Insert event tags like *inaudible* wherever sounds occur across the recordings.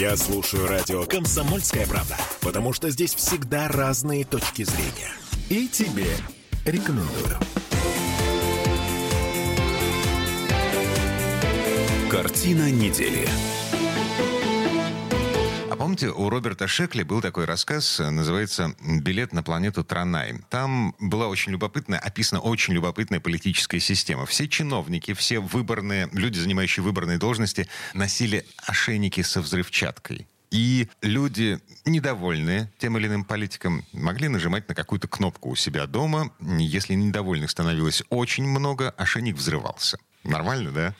Я слушаю радио «Комсомольская правда», потому что здесь всегда разные точки зрения. И тебе рекомендую. Картина недели. Помните, у Роберта Шекли был такой рассказ, называется «Билет на планету Транай». Там была очень любопытная, описана очень любопытная политическая система. Все чиновники, все выборные, люди, занимающие выборные должности, носили ошейники со взрывчаткой. И люди, недовольные тем или иным политиком, могли нажимать на какую-то кнопку у себя дома. Если недовольных становилось очень много, ошейник взрывался. Нормально, да?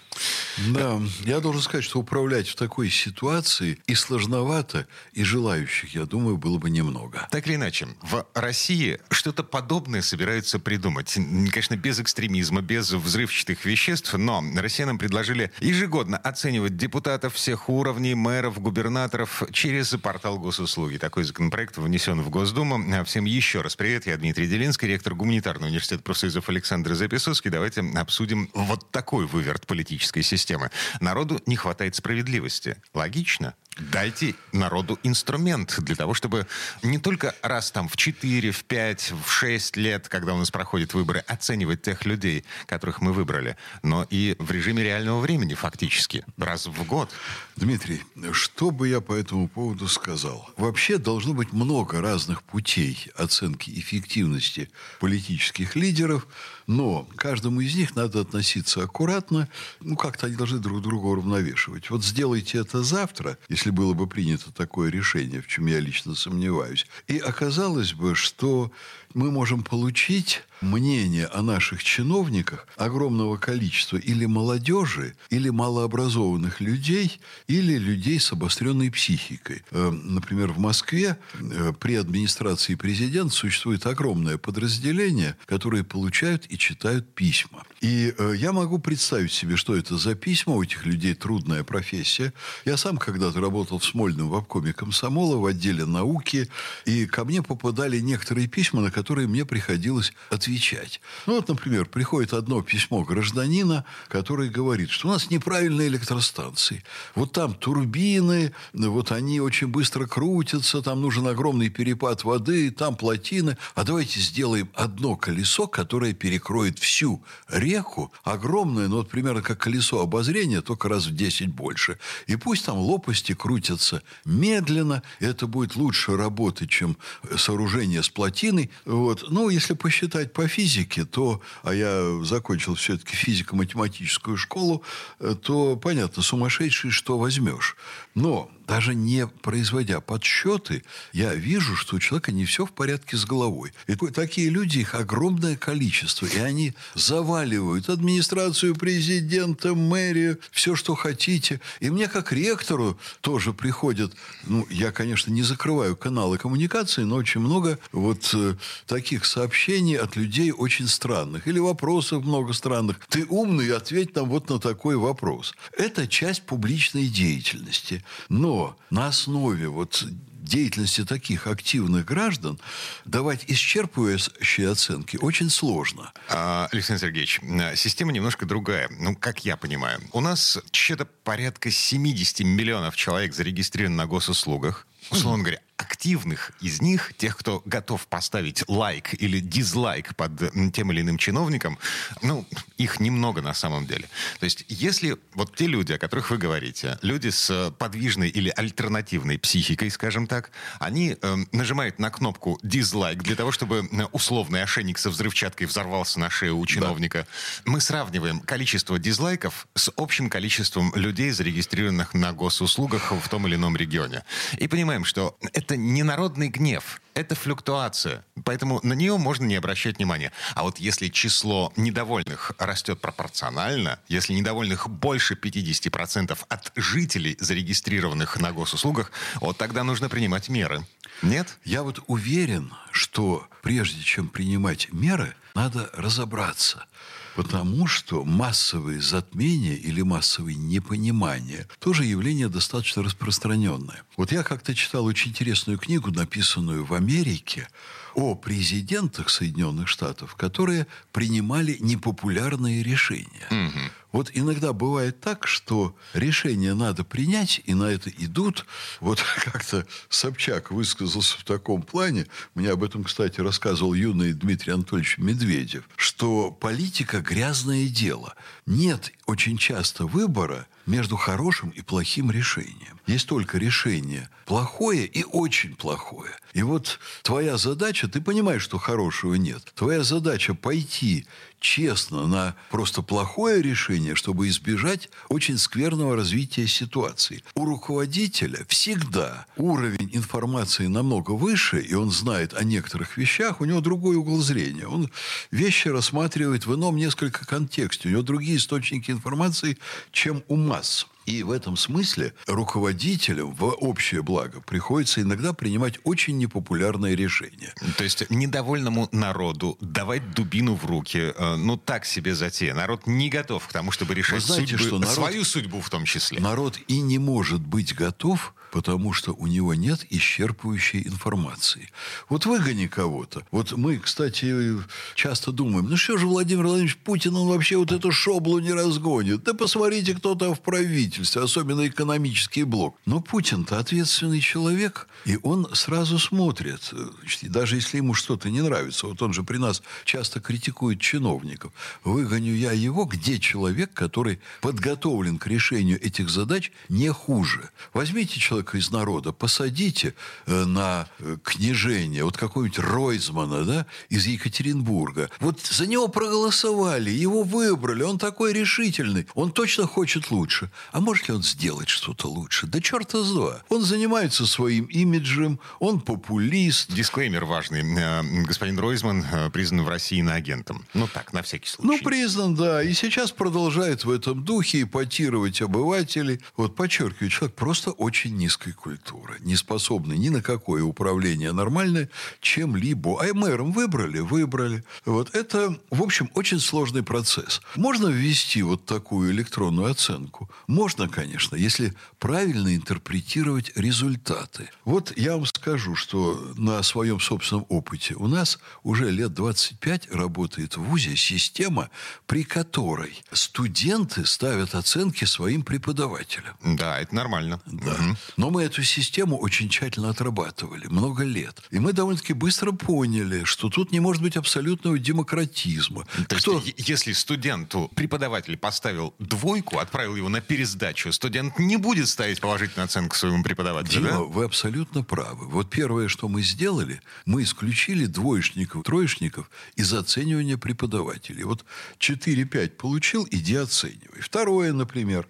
Да, я должен сказать, что управлять в такой ситуации и сложновато, и желающих, я думаю, было бы немного. Так или иначе, в России что-то подобное собираются придумать. Конечно, без экстремизма, без взрывчатых веществ, но россиянам предложили ежегодно оценивать депутатов всех уровней, мэров, губернаторов через портал госуслуги. Такой законопроект внесен в Госдуму. Всем еще раз привет, я Дмитрий Делинский, ректор гуманитарного университета профсоюзов Александр Записовский. Давайте обсудим вот такой такой выверт политической системы. Народу не хватает справедливости. Логично. Дайте народу инструмент для того, чтобы не только раз там в 4, в 5, в 6 лет, когда у нас проходят выборы, оценивать тех людей, которых мы выбрали, но и в режиме реального времени фактически, раз в год. Дмитрий, что бы я по этому поводу сказал? Вообще должно быть много разных путей оценки эффективности политических лидеров, но каждому из них надо относиться аккуратно, ну как-то они должны друг друга уравновешивать. Вот сделайте это завтра, если если было бы принято такое решение, в чем я лично сомневаюсь. И оказалось бы, что мы можем получить мнение о наших чиновниках огромного количества или молодежи, или малообразованных людей, или людей с обостренной психикой. Э, например, в Москве э, при администрации президента существует огромное подразделение, которые получают и читают письма. И э, я могу представить себе, что это за письма. У этих людей трудная профессия. Я сам когда-то работал в Смольном в обкоме комсомола в отделе науки, и ко мне попадали некоторые письма, на которые мне приходилось отвечать. Ну, вот, например, приходит одно письмо гражданина, который говорит, что у нас неправильные электростанции. Вот там турбины, вот они очень быстро крутятся, там нужен огромный перепад воды, там плотины. А давайте сделаем одно колесо, которое перекроет всю реку, огромное, ну, вот примерно как колесо обозрения, только раз в 10 больше. И пусть там лопасти крутятся медленно, это будет лучше работать, чем сооружение с плотиной. Вот. Ну, если посчитать по физике, то, а я закончил все-таки физико-математическую школу, э, то, понятно, сумасшедший что возьмешь. Но даже не производя подсчеты, я вижу, что у человека не все в порядке с головой. И такие люди, их огромное количество, и они заваливают администрацию президента, мэрию, все, что хотите. И мне, как ректору, тоже приходят, ну, я, конечно, не закрываю каналы коммуникации, но очень много вот э, таких сообщений от людей очень странных. Или вопросов много странных. Ты умный, ответь нам вот на такой вопрос. Это часть публичной деятельности. Но на основе вот деятельности таких активных граждан давать исчерпывающие оценки очень сложно. А, Александр Сергеевич, система немножко другая. Ну, как я понимаю. У нас что-то порядка 70 миллионов человек зарегистрировано на госуслугах. Условно говоря, активных из них, тех, кто готов поставить лайк или дизлайк под тем или иным чиновником, ну, их немного на самом деле. То есть, если вот те люди, о которых вы говорите, люди с подвижной или альтернативной психикой, скажем так, они э, нажимают на кнопку дизлайк для того, чтобы э, условный ошейник со взрывчаткой взорвался на шею у чиновника. Да. Мы сравниваем количество дизлайков с общим количеством людей, зарегистрированных на госуслугах в том или ином регионе. И понимаем, что это это не народный гнев, это флюктуация. Поэтому на нее можно не обращать внимания. А вот если число недовольных растет пропорционально, если недовольных больше 50% от жителей, зарегистрированных на госуслугах, вот тогда нужно принимать меры. Нет? Я вот уверен, что прежде чем принимать меры, надо разобраться – Потому что массовые затмения или массовые непонимания тоже явление достаточно распространенное. Вот я как-то читал очень интересную книгу, написанную в Америке, о президентах Соединенных Штатов, которые принимали непопулярные решения. Угу. Вот иногда бывает так, что решение надо принять, и на это идут. Вот *laughs* как-то Собчак высказался в таком плане, мне об этом, кстати, рассказывал юный Дмитрий Анатольевич Медведев, что политика – грязное дело. Нет очень часто выбора между хорошим и плохим решением. Есть только решение плохое и очень плохое. И вот твоя задача, ты понимаешь, что хорошего нет. Твоя задача пойти честно на просто плохое решение, чтобы избежать очень скверного развития ситуации. У руководителя всегда уровень информации намного выше, и он знает о некоторых вещах, у него другой угол зрения. Он вещи рассматривает в ином несколько контексте. У него другие источники информации, чем у масс. И в этом смысле руководителям в общее благо приходится иногда принимать очень непопулярные решения. То есть недовольному народу давать дубину в руки, э, ну так себе затея. Народ не готов к тому, чтобы решать знаете, судьбы, что народ, свою судьбу в том числе. Народ и не может быть готов потому что у него нет исчерпывающей информации. Вот выгони кого-то. Вот мы, кстати, часто думаем, ну что же Владимир Владимирович Путин, он вообще вот эту шоблу не разгонит. Да посмотрите, кто там в правительстве, особенно экономический блок. Но Путин-то ответственный человек, и он сразу смотрит, значит, даже если ему что-то не нравится. Вот он же при нас часто критикует чиновников. Выгоню я его, где человек, который подготовлен к решению этих задач не хуже. Возьмите человека, человека из народа посадите э, на э, княжение, вот какого-нибудь Ройзмана, да, из Екатеринбурга. Вот за него проголосовали, его выбрали, он такой решительный, он точно хочет лучше. А может ли он сделать что-то лучше? Да черта с два. Он занимается своим имиджем, он популист. Дисклеймер важный. Э, господин Ройзман признан в России на агентом. Ну так, на всякий случай. Ну, признан, да. И сейчас продолжает в этом духе ипотировать обывателей. Вот подчеркиваю, человек просто очень не низкой культуры, не способны ни на какое управление нормальное чем-либо. А мэром выбрали? Выбрали. Вот это, в общем, очень сложный процесс. Можно ввести вот такую электронную оценку? Можно, конечно, если правильно интерпретировать результаты. Вот я вам скажу, что на своем собственном опыте у нас уже лет 25 работает в ВУЗе система, при которой студенты ставят оценки своим преподавателям. Да, это нормально. Да. Угу. Но мы эту систему очень тщательно отрабатывали, много лет. И мы довольно-таки быстро поняли, что тут не может быть абсолютного демократизма. То Кто... есть, если студенту преподаватель поставил двойку, отправил его на пересдачу, студент не будет ставить положительную оценку своему преподавателю, Дима, да? вы абсолютно правы. Вот первое, что мы сделали, мы исключили двоечников, троечников из оценивания преподавателей. Вот 4-5 получил, иди оценивай. Второе, например,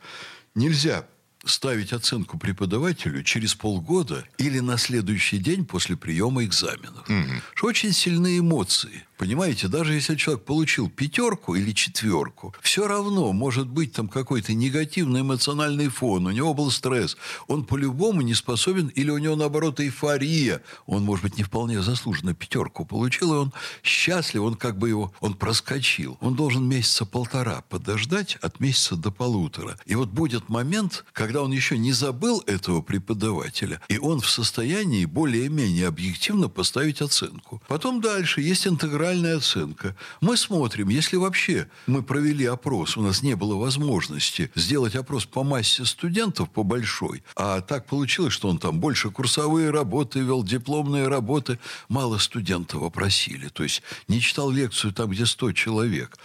нельзя ставить оценку преподавателю через полгода или на следующий день после приема экзаменов. Угу. Что очень сильные эмоции. Понимаете, даже если человек получил пятерку или четверку, все равно может быть там какой-то негативный эмоциональный фон, у него был стресс. Он по-любому не способен, или у него, наоборот, эйфория. Он, может быть, не вполне заслуженно пятерку получил, и он счастлив, он как бы его, он проскочил. Он должен месяца полтора подождать, от месяца до полутора. И вот будет момент, когда он еще не забыл этого преподавателя, и он в состоянии более-менее объективно поставить оценку. Потом дальше есть интеграция реальная оценка. Мы смотрим, если вообще мы провели опрос, у нас не было возможности сделать опрос по массе студентов, по большой, а так получилось, что он там больше курсовые работы вел, дипломные работы, мало студентов опросили. То есть не читал лекцию там, где 100 человек.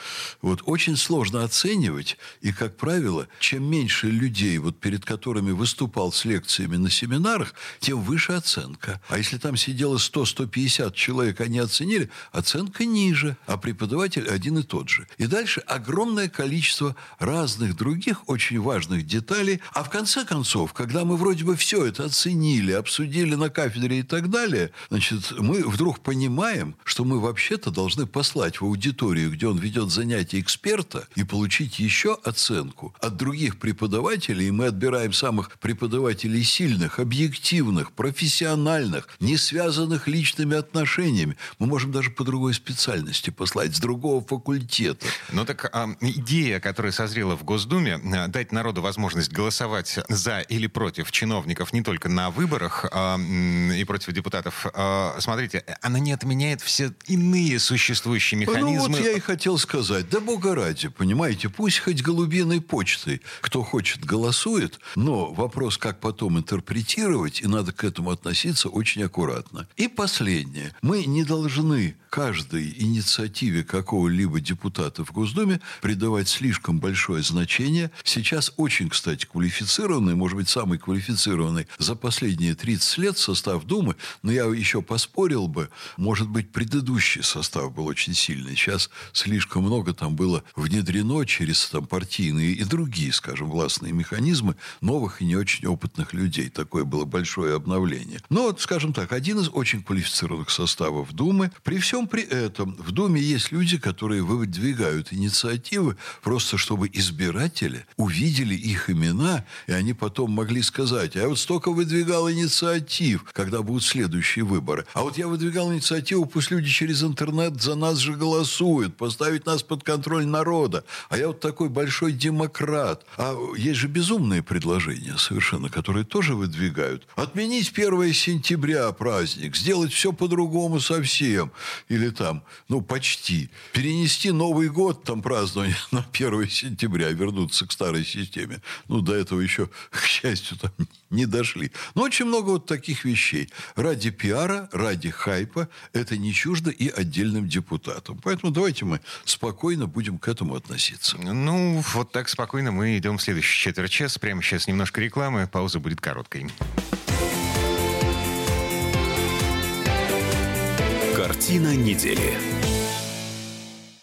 Вот очень сложно оценивать, и, как правило, чем меньше людей, вот перед которыми выступал с лекциями на семинарах, тем выше оценка. А если там сидело 100-150 человек, они оценили, оценка оценка ниже, а преподаватель один и тот же. И дальше огромное количество разных других очень важных деталей. А в конце концов, когда мы вроде бы все это оценили, обсудили на кафедре и так далее, значит, мы вдруг понимаем, что мы вообще-то должны послать в аудиторию, где он ведет занятия эксперта, и получить еще оценку от других преподавателей. И мы отбираем самых преподавателей сильных, объективных, профессиональных, не связанных личными отношениями. Мы можем даже по другой специальности послать, с другого факультета. Ну так а, идея, которая созрела в Госдуме, а, дать народу возможность голосовать за или против чиновников не только на выборах а, и против депутатов. А, смотрите, она не отменяет все иные существующие механизмы. Ну вот я и хотел сказать, да бога ради, понимаете, пусть хоть голубиной почтой, кто хочет, голосует, но вопрос, как потом интерпретировать, и надо к этому относиться очень аккуратно. И последнее. Мы не должны каждой инициативе какого-либо депутата в Госдуме придавать слишком большое значение. Сейчас очень, кстати, квалифицированный, может быть, самый квалифицированный за последние 30 лет состав Думы, но я еще поспорил бы, может быть, предыдущий состав был очень сильный. Сейчас слишком много там было внедрено через там, партийные и другие, скажем, властные механизмы новых и не очень опытных людей. Такое было большое обновление. Но, скажем так, один из очень квалифицированных составов Думы. При всем при этом в Думе есть люди, которые выдвигают инициативы просто чтобы избиратели увидели их имена, и они потом могли сказать, а я вот столько выдвигал инициатив, когда будут следующие выборы. А вот я выдвигал инициативу, пусть люди через интернет за нас же голосуют, поставить нас под контроль народа. А я вот такой большой демократ. А есть же безумные предложения совершенно, которые тоже выдвигают. Отменить 1 сентября праздник, сделать все по-другому совсем. Или там, ну, почти. Перенести Новый год, там, празднование *laughs* на 1 сентября, вернуться к старой системе. Ну, до этого еще, *laughs* к счастью, там не дошли. Но очень много вот таких вещей. Ради пиара, ради хайпа это не чуждо и отдельным депутатам. Поэтому давайте мы спокойно будем к этому относиться. Ну, вот так спокойно мы идем в следующий четверть час. Прямо сейчас немножко рекламы, пауза будет короткой. Картина недели.